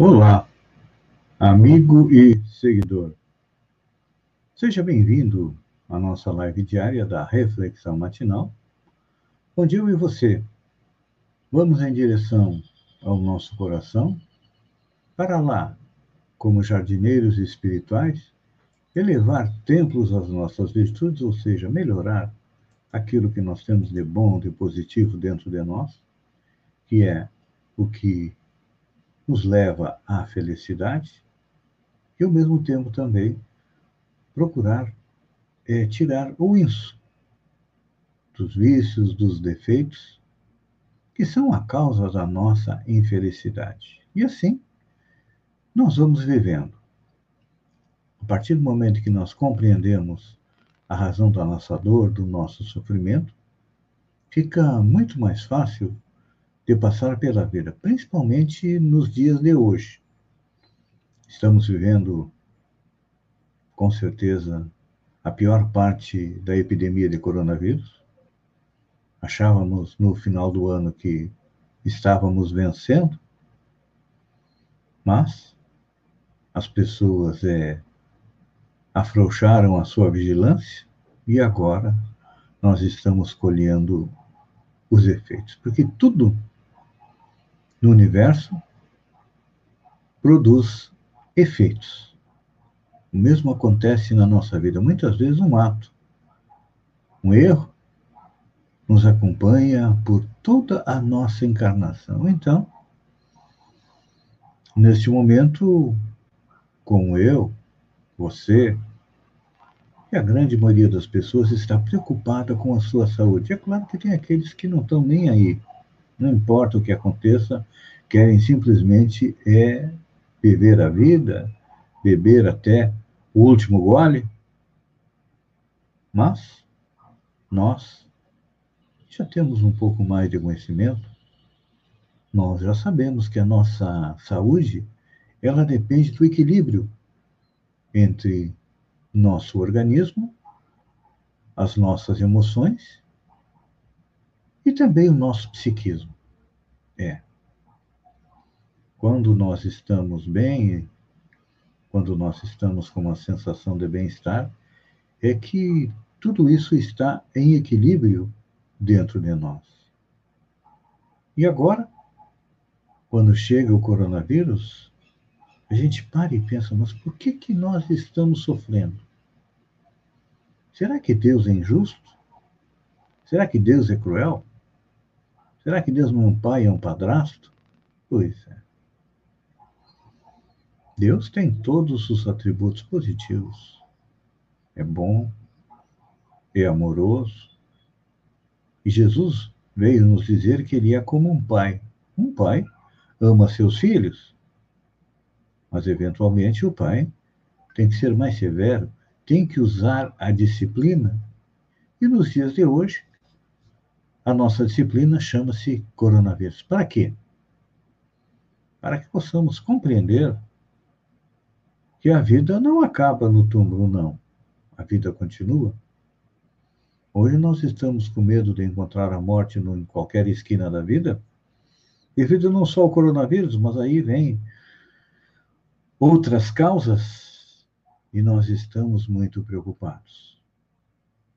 Olá, amigo e seguidor. Seja bem-vindo à nossa live diária da Reflexão Matinal, onde eu e você vamos em direção ao nosso coração para lá, como jardineiros espirituais, elevar templos às nossas virtudes, ou seja, melhorar aquilo que nós temos de bom, de positivo dentro de nós, que é o que nos leva à felicidade e, ao mesmo tempo, também procurar é, tirar o isso dos vícios, dos defeitos, que são a causa da nossa infelicidade. E assim, nós vamos vivendo. A partir do momento que nós compreendemos a razão da nossa dor, do nosso sofrimento, fica muito mais fácil de passar pela vida, principalmente nos dias de hoje. Estamos vivendo, com certeza, a pior parte da epidemia de coronavírus. Achávamos no final do ano que estávamos vencendo, mas as pessoas é, afrouxaram a sua vigilância e agora nós estamos colhendo os efeitos, porque tudo no universo produz efeitos. O mesmo acontece na nossa vida. Muitas vezes, um ato, um erro, nos acompanha por toda a nossa encarnação. Então, neste momento, como eu, você, e a grande maioria das pessoas está preocupada com a sua saúde. É claro que tem aqueles que não estão nem aí não importa o que aconteça, querem simplesmente é viver a vida, beber até o último gole. Mas nós já temos um pouco mais de conhecimento, nós já sabemos que a nossa saúde ela depende do equilíbrio entre nosso organismo, as nossas emoções e também o nosso psiquismo. É. Quando nós estamos bem, quando nós estamos com uma sensação de bem-estar, é que tudo isso está em equilíbrio dentro de nós. E agora, quando chega o coronavírus, a gente para e pensa, mas por que, que nós estamos sofrendo? Será que Deus é injusto? Será que Deus é cruel? Será que Deus não é um pai, é um padrasto? Pois é. Deus tem todos os atributos positivos. É bom, é amoroso. E Jesus veio nos dizer que ele é como um pai. Um pai ama seus filhos, mas eventualmente o pai tem que ser mais severo, tem que usar a disciplina. E nos dias de hoje, a nossa disciplina chama-se coronavírus. Para quê? Para que possamos compreender que a vida não acaba no túmulo, não. A vida continua. Hoje nós estamos com medo de encontrar a morte em qualquer esquina da vida, devido não só ao coronavírus, mas aí vem outras causas e nós estamos muito preocupados.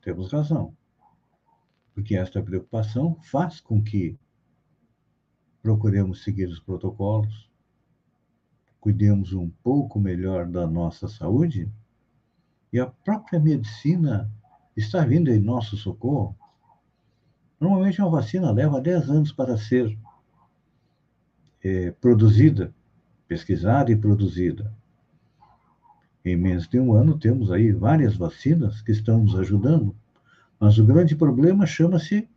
Temos razão porque esta preocupação faz com que procuremos seguir os protocolos, cuidemos um pouco melhor da nossa saúde e a própria medicina está vindo em nosso socorro. Normalmente, uma vacina leva 10 anos para ser é, produzida, pesquisada e produzida. Em menos de um ano, temos aí várias vacinas que estão nos ajudando mas o grande problema chama-se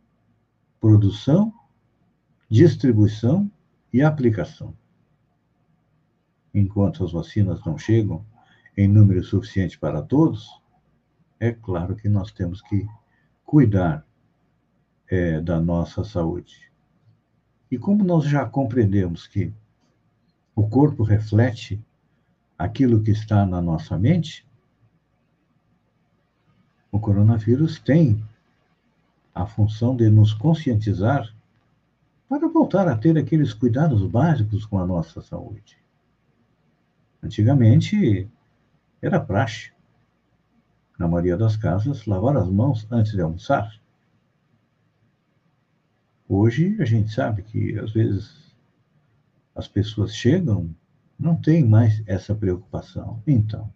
produção, distribuição e aplicação. Enquanto as vacinas não chegam em número suficiente para todos, é claro que nós temos que cuidar é, da nossa saúde. E como nós já compreendemos que o corpo reflete aquilo que está na nossa mente, o coronavírus tem a função de nos conscientizar para voltar a ter aqueles cuidados básicos com a nossa saúde. Antigamente era praxe, na maioria das casas, lavar as mãos antes de almoçar. Hoje a gente sabe que às vezes as pessoas chegam, não tem mais essa preocupação. Então,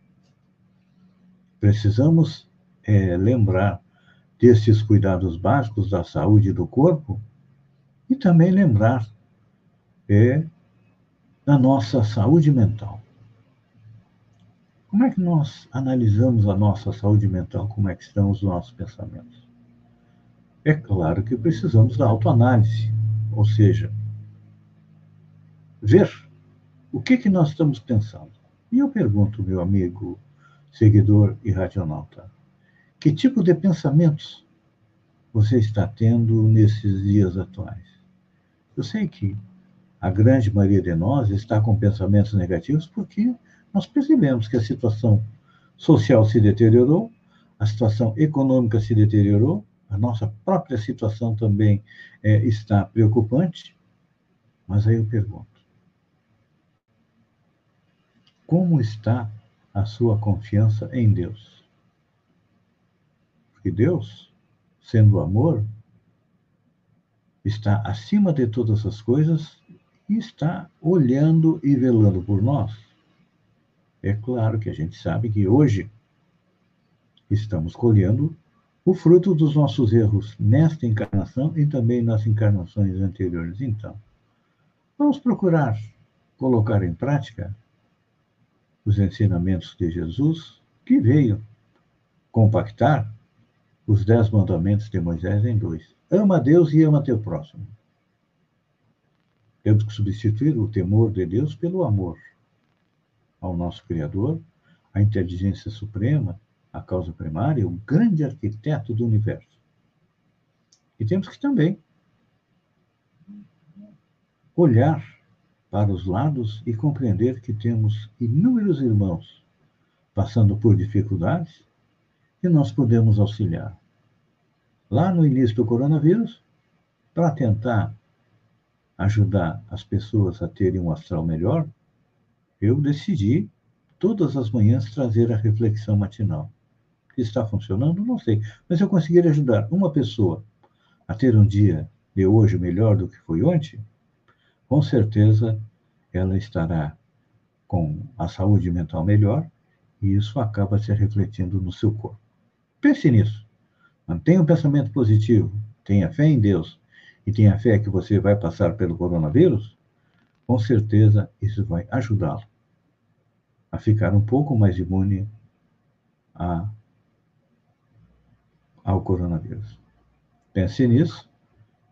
precisamos é, lembrar desses cuidados básicos da saúde do corpo e também lembrar é, da nossa saúde mental. Como é que nós analisamos a nossa saúde mental? Como é que estão os nossos pensamentos? É claro que precisamos da autoanálise, ou seja, ver o que, que nós estamos pensando. E eu pergunto, meu amigo, seguidor e radionauta, que tipo de pensamentos você está tendo nesses dias atuais? Eu sei que a grande maioria de nós está com pensamentos negativos porque nós percebemos que a situação social se deteriorou, a situação econômica se deteriorou, a nossa própria situação também é, está preocupante. Mas aí eu pergunto: como está a sua confiança em Deus? Porque Deus, sendo amor, está acima de todas as coisas e está olhando e velando por nós. É claro que a gente sabe que hoje estamos colhendo o fruto dos nossos erros nesta encarnação e também nas encarnações anteriores. Então, vamos procurar colocar em prática os ensinamentos de Jesus, que veio compactar os dez mandamentos de Moisés em dois. Ama a Deus e ama teu próximo. Temos que substituir o temor de Deus pelo amor ao nosso Criador, à inteligência suprema, à causa primária, o grande arquiteto do universo. E temos que também olhar para os lados e compreender que temos inúmeros irmãos passando por dificuldades e nós podemos auxiliar. Lá no início do coronavírus, para tentar ajudar as pessoas a terem um astral melhor, eu decidi todas as manhãs trazer a reflexão matinal. Está funcionando, não sei, mas eu conseguir ajudar uma pessoa a ter um dia de hoje melhor do que foi ontem, com certeza ela estará com a saúde mental melhor e isso acaba se refletindo no seu corpo. Pense nisso. Mantenha um pensamento positivo, tenha fé em Deus e tenha fé que você vai passar pelo coronavírus, com certeza isso vai ajudá-lo a ficar um pouco mais imune a, ao coronavírus. Pense nisso.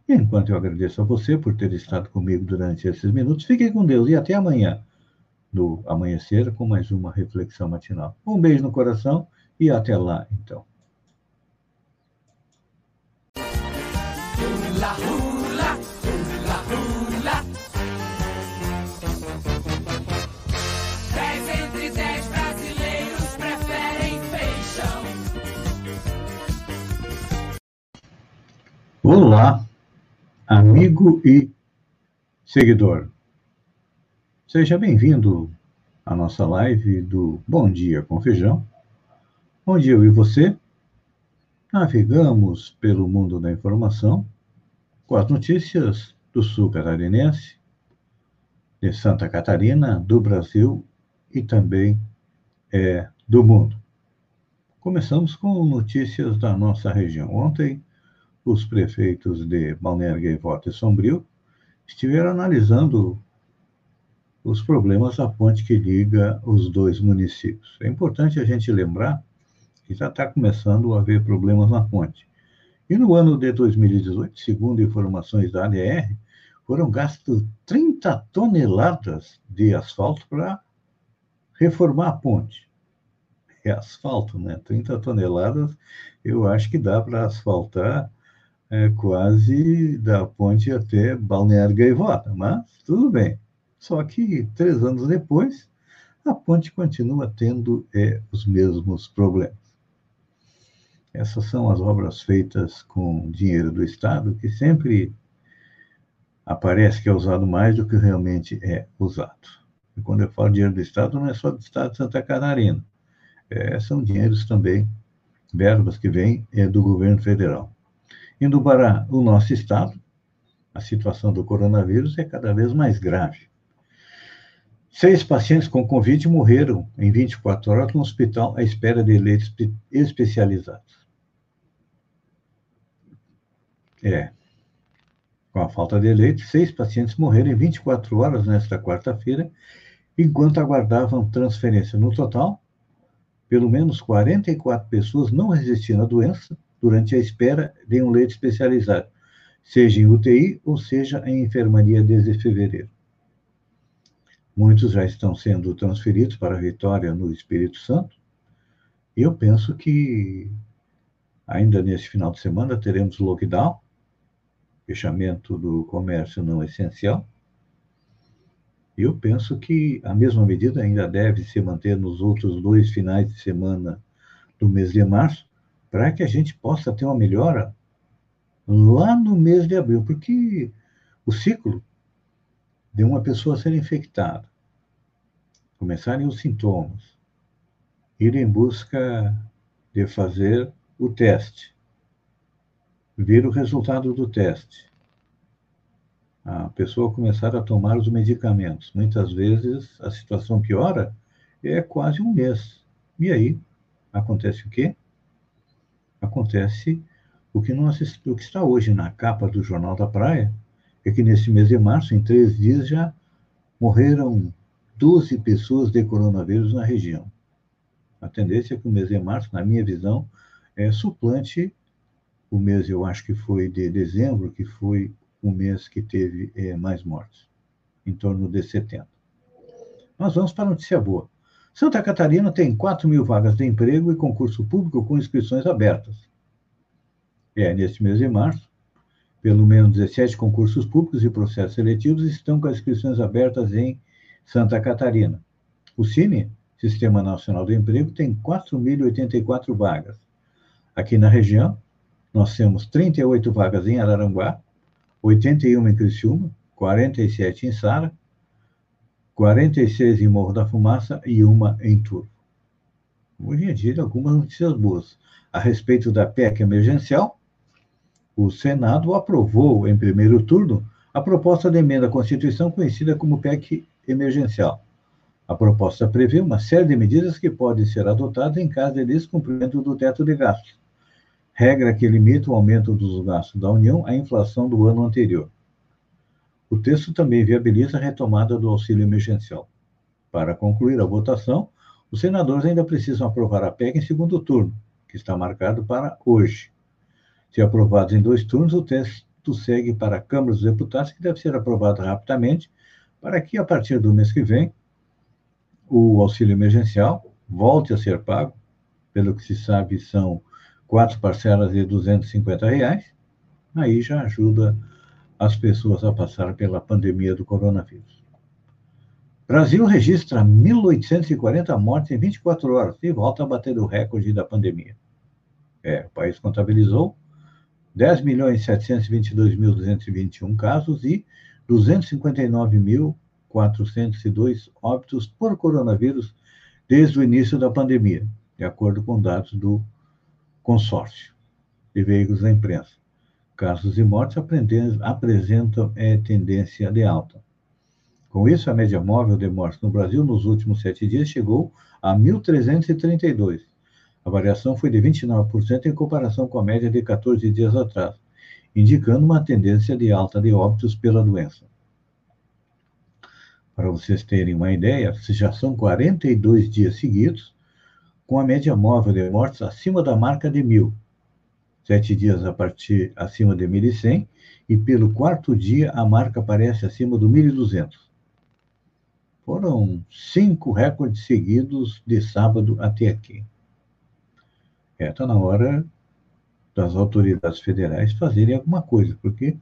E enquanto eu agradeço a você por ter estado comigo durante esses minutos, fiquem com Deus e até amanhã, no amanhecer, com mais uma reflexão matinal. Um beijo no coração e até lá, então. Olá, amigo e seguidor. Seja bem-vindo à nossa live do Bom Dia com Feijão, onde eu e você navegamos pelo mundo da informação com as notícias do sul catarinense, de Santa Catarina, do Brasil e também é, do mundo. Começamos com notícias da nossa região. Ontem, os prefeitos de Balneário Gaivota e Sombrio estiveram analisando os problemas da ponte que liga os dois municípios. É importante a gente lembrar que já está começando a haver problemas na ponte. E no ano de 2018, segundo informações da ANR, foram gastos 30 toneladas de asfalto para reformar a ponte. É asfalto, né? 30 toneladas, eu acho que dá para asfaltar é, quase da ponte até Balneário Gaivota, mas tudo bem. Só que três anos depois, a ponte continua tendo é, os mesmos problemas. Essas são as obras feitas com dinheiro do Estado, que sempre aparece que é usado mais do que realmente é usado. E quando eu falo dinheiro do Estado, não é só do Estado de Santa Catarina. É, são dinheiros também, verbas que vêm é, do governo federal. Indo para o nosso Estado, a situação do coronavírus é cada vez mais grave. Seis pacientes com Covid morreram em 24 horas no hospital à espera de leitos especializados. É. Com a falta de leite, seis pacientes morreram em 24 horas nesta quarta-feira, enquanto aguardavam transferência. No total, pelo menos 44 pessoas não resistiram à doença durante a espera de um leite especializado, seja em UTI ou seja em enfermaria desde fevereiro. Muitos já estão sendo transferidos para a Vitória no Espírito Santo. E eu penso que ainda nesse final de semana teremos lockdown, fechamento do comércio não essencial. Eu penso que a mesma medida ainda deve se manter nos outros dois finais de semana do mês de março, para que a gente possa ter uma melhora lá no mês de abril, porque o ciclo de uma pessoa ser infectada, começarem os sintomas, ir em busca de fazer o teste, ver o resultado do teste, a pessoa começar a tomar os medicamentos. Muitas vezes a situação piora, é quase um mês. E aí acontece o quê? Acontece o que, nós, o que está hoje na capa do Jornal da Praia, é que nesse mês de março, em três dias, já morreram 12 pessoas de coronavírus na região. A tendência é que o mês de março, na minha visão, é suplante o mês, eu acho que foi de dezembro, que foi o mês que teve é, mais mortes, em torno de 70. Nós vamos para a notícia boa. Santa Catarina tem 4 mil vagas de emprego e concurso público com inscrições abertas. É, neste mês de março, pelo menos 17 concursos públicos e processos seletivos estão com as inscrições abertas em Santa Catarina. O CINE, Sistema Nacional do Emprego, tem 4.084 vagas. Aqui na região, nós temos 38 vagas em Araranguá, 81 em Criciúma, 47 em Sara, 46 em Morro da Fumaça e uma em Turvo. Hoje em dia, algumas notícias boas. A respeito da PEC emergencial, o Senado aprovou em primeiro turno a proposta de emenda à Constituição conhecida como PEC emergencial. A proposta prevê uma série de medidas que podem ser adotadas em caso de descumprimento do teto de gastos, regra que limita o aumento dos gastos da União à inflação do ano anterior. O texto também viabiliza a retomada do auxílio emergencial. Para concluir a votação, os senadores ainda precisam aprovar a PEC em segundo turno, que está marcado para hoje. Se aprovado em dois turnos, o texto segue para a Câmara dos Deputados, que deve ser aprovado rapidamente, para que, a partir do mês que vem, o auxílio emergencial volte a ser pago, pelo que se sabe, são quatro parcelas de 250 reais, aí já ajuda as pessoas a passar pela pandemia do coronavírus. Brasil registra 1.840 mortes em 24 horas e volta a bater o recorde da pandemia. É, o país contabilizou 10.722.221 casos e 259.402 óbitos por coronavírus desde o início da pandemia, de acordo com dados do consórcio de veículos da imprensa. Casos e mortes apresentam é, tendência de alta. Com isso, a média móvel de mortes no Brasil nos últimos sete dias chegou a 1.332, a variação foi de 29% em comparação com a média de 14 dias atrás, indicando uma tendência de alta de óbitos pela doença. Para vocês terem uma ideia, já são 42 dias seguidos com a média móvel de mortes acima da marca de mil, sete dias a partir acima de 1.100, e pelo quarto dia a marca aparece acima do 1.200. Foram cinco recordes seguidos de sábado até aqui. É, está na hora das autoridades federais fazerem alguma coisa, porque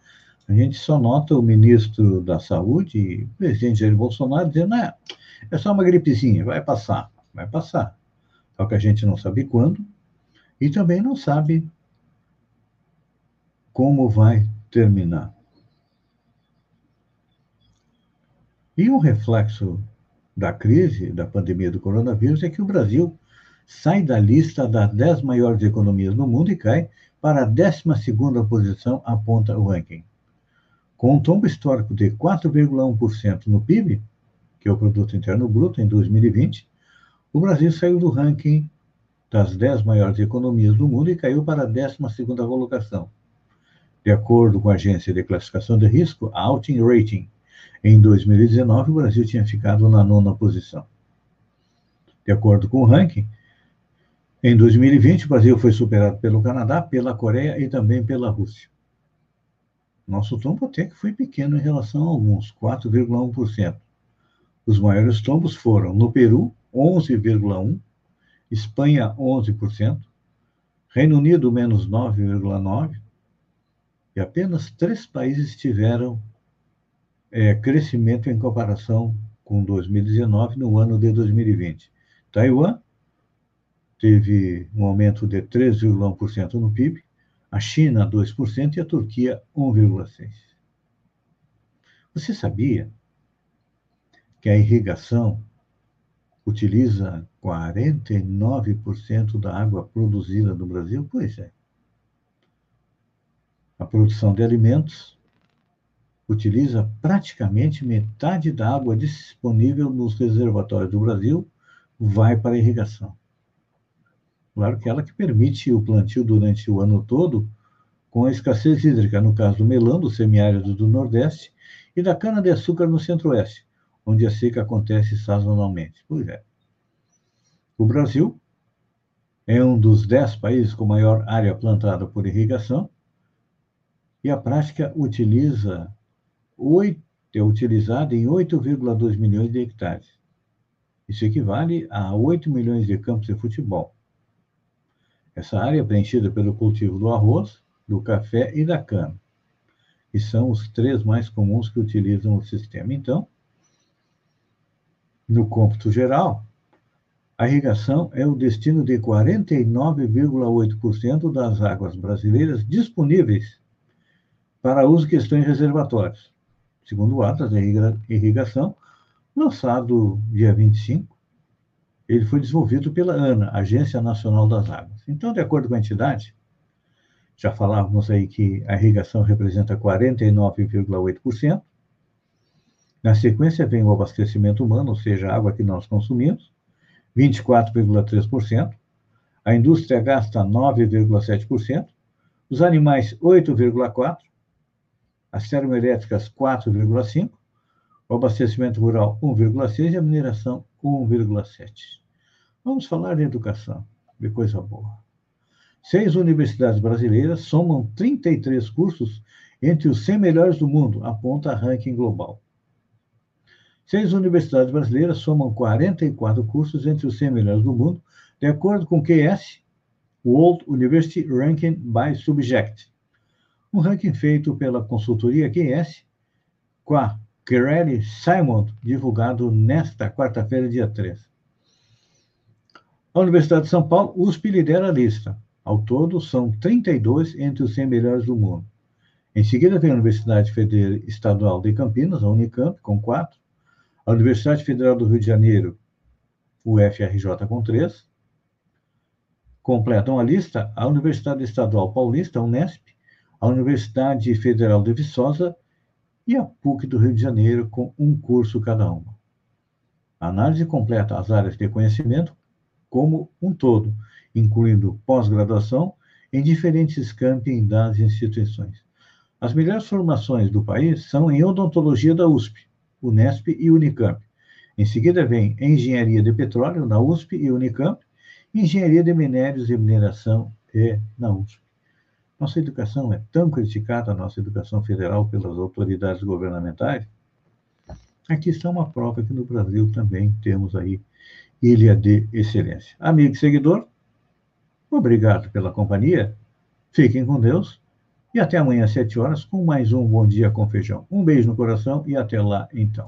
a gente só nota o ministro da Saúde, o presidente Jair Bolsonaro, dizendo, é, é só uma gripezinha, vai passar, vai passar. Só que a gente não sabe quando e também não sabe como vai terminar. E um reflexo da crise, da pandemia do coronavírus, é que o Brasil sai da lista das 10 maiores economias no mundo e cai para a 12 posição, aponta o ranking. Com um tombo histórico de 4,1% no PIB, que é o Produto Interno Bruto, em 2020, o Brasil saiu do ranking das 10 maiores economias do mundo e caiu para a 12 colocação. De acordo com a agência de classificação de risco, Altin Rating, em 2019, o Brasil tinha ficado na nona posição. De acordo com o ranking, em 2020, o Brasil foi superado pelo Canadá, pela Coreia e também pela Rússia. Nosso tombo até que foi pequeno em relação a alguns, 4,1%. Os maiores tombos foram no Peru, 11,1%, Espanha, 11%, Reino Unido, menos 9,9%, e apenas três países tiveram é, crescimento em comparação com 2019 no ano de 2020. Taiwan teve um aumento de 3,1% no PIB, a China 2% e a Turquia 1,6%. Você sabia que a irrigação utiliza 49% da água produzida no Brasil? Pois é. A produção de alimentos utiliza praticamente metade da água disponível nos reservatórios do Brasil vai para a irrigação. Claro que ela que permite o plantio durante o ano todo com a escassez hídrica, no caso do melão, do semiárido do Nordeste, e da cana-de-açúcar no Centro-Oeste, onde a seca acontece sazonalmente. Pois é. O Brasil é um dos dez países com maior área plantada por irrigação, e a prática utiliza 8, é utilizada em 8,2 milhões de hectares. Isso equivale a 8 milhões de campos de futebol. Essa área é preenchida pelo cultivo do arroz, do café e da cana, que são os três mais comuns que utilizam o sistema. Então, no cômputo geral, a irrigação é o destino de 49,8% das águas brasileiras disponíveis para uso em reservatórios segundo o Atlas da Irrigação, lançado dia 25. Ele foi desenvolvido pela ANA, Agência Nacional das Águas. Então, de acordo com a entidade, já falávamos aí que a irrigação representa 49,8%. Na sequência vem o abastecimento humano, ou seja, a água que nós consumimos, 24,3%. A indústria gasta 9,7%. Os animais, 8,4% as termoelétricas 4,5%, o abastecimento rural 1,6% e a mineração 1,7%. Vamos falar de educação, de coisa boa. Seis universidades brasileiras somam 33 cursos entre os 100 melhores do mundo, aponta ranking global. Seis universidades brasileiras somam 44 cursos entre os 100 melhores do mundo, de acordo com o QS, World University Ranking by Subject, um ranking feito pela consultoria QS com a Kerry Simon, divulgado nesta quarta-feira, dia 3. A Universidade de São Paulo, USP, lidera a lista. Ao todo, são 32 entre os 100 melhores do mundo. Em seguida, vem a Universidade Federal Estadual de Campinas, a Unicamp, com 4. A Universidade Federal do Rio de Janeiro, UFRJ, com 3. Completam a lista a Universidade Estadual Paulista, Unesp, a Universidade Federal de Viçosa e a PUC do Rio de Janeiro, com um curso cada uma. A análise completa as áreas de conhecimento como um todo, incluindo pós-graduação em diferentes campi das instituições. As melhores formações do país são em odontologia da USP, Unesp e Unicamp. Em seguida vem engenharia de petróleo na USP e Unicamp, engenharia de minérios e mineração é na USP. Nossa educação é tão criticada, a nossa educação federal, pelas autoridades governamentais. Aqui está uma prova que no Brasil também temos aí ilha de excelência. Amigo e seguidor, obrigado pela companhia. Fiquem com Deus e até amanhã às 7 horas com mais um Bom Dia com Feijão. Um beijo no coração e até lá então.